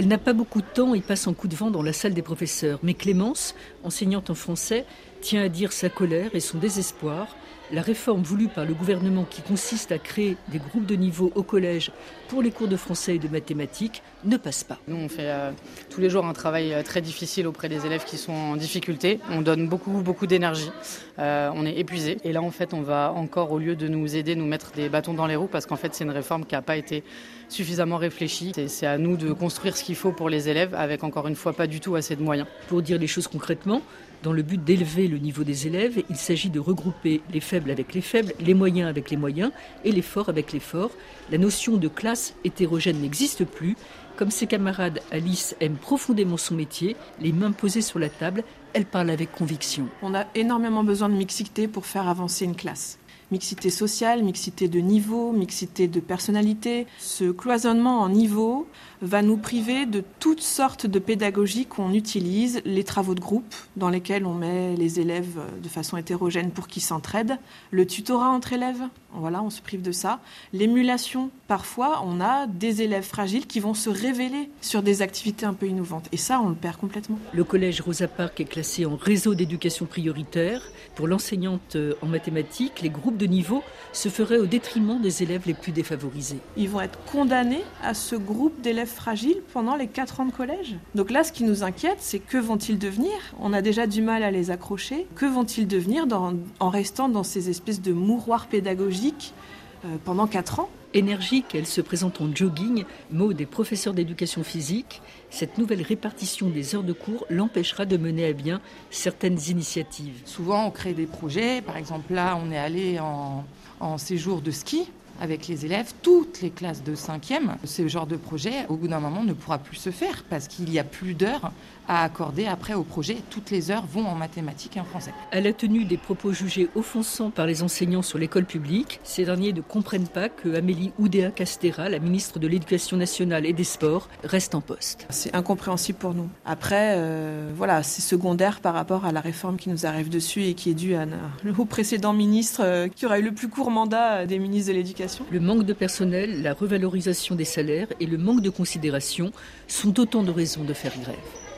Elle n'a pas beaucoup de temps et passe en coup de vent dans la salle des professeurs. Mais Clémence, enseignante en français, tient à dire sa colère et son désespoir la réforme voulue par le gouvernement qui consiste à créer des groupes de niveau au collège pour les cours de français et de mathématiques ne passe pas. Nous, on fait euh, tous les jours un travail euh, très difficile auprès des élèves qui sont en difficulté. On donne beaucoup, beaucoup d'énergie. Euh, on est épuisé. Et là, en fait, on va encore, au lieu de nous aider, nous mettre des bâtons dans les roues parce qu'en fait, c'est une réforme qui n'a pas été suffisamment réfléchie. C'est à nous de construire ce qu'il faut pour les élèves avec, encore une fois, pas du tout assez de moyens. Pour dire les choses concrètement, dans le but d'élever le niveau des élèves, il s'agit de regrouper les faibles avec les faibles, les moyens avec les moyens et les forts avec les forts. La notion de classe hétérogène n'existe plus. Comme ses camarades, Alice aime profondément son métier, les mains posées sur la table, elle parle avec conviction. On a énormément besoin de mixité pour faire avancer une classe mixité sociale, mixité de niveau, mixité de personnalité. Ce cloisonnement en niveau va nous priver de toutes sortes de pédagogies qu'on utilise, les travaux de groupe dans lesquels on met les élèves de façon hétérogène pour qu'ils s'entraident, le tutorat entre élèves, voilà, on se prive de ça, l'émulation, parfois on a des élèves fragiles qui vont se révéler sur des activités un peu innovantes et ça on le perd complètement. Le collège Rosa Parks est classé en réseau d'éducation prioritaire. Pour l'enseignante en mathématiques, les groupes de niveau se ferait au détriment des élèves les plus défavorisés. Ils vont être condamnés à ce groupe d'élèves fragiles pendant les 4 ans de collège. Donc là, ce qui nous inquiète, c'est que vont-ils devenir? On a déjà du mal à les accrocher. Que vont-ils devenir en restant dans ces espèces de mouroirs pédagogiques euh, pendant 4 ans? Énergique, elle se présente en jogging, mot des professeurs d'éducation physique. Cette nouvelle répartition des heures de cours l'empêchera de mener à bien certaines initiatives. Souvent, on crée des projets. Par exemple, là, on est allé en, en séjour de ski avec les élèves, toutes les classes de 5e. Ce genre de projet, au bout d'un moment, ne pourra plus se faire parce qu'il n'y a plus d'heures à accorder après au projet. Toutes les heures vont en mathématiques et en français. Elle a tenu des propos jugés offensants par les enseignants sur l'école publique. Ces derniers ne comprennent pas que Amélie Oudéa Castera, la ministre de l'Éducation nationale et des Sports, reste en poste. C'est incompréhensible pour nous. Après, euh, voilà, c'est secondaire par rapport à la réforme qui nous arrive dessus et qui est due à, au précédent ministre euh, qui aura eu le plus court mandat des ministres de l'Éducation. Le manque de personnel, la revalorisation des salaires et le manque de considération sont autant de raisons de faire grève.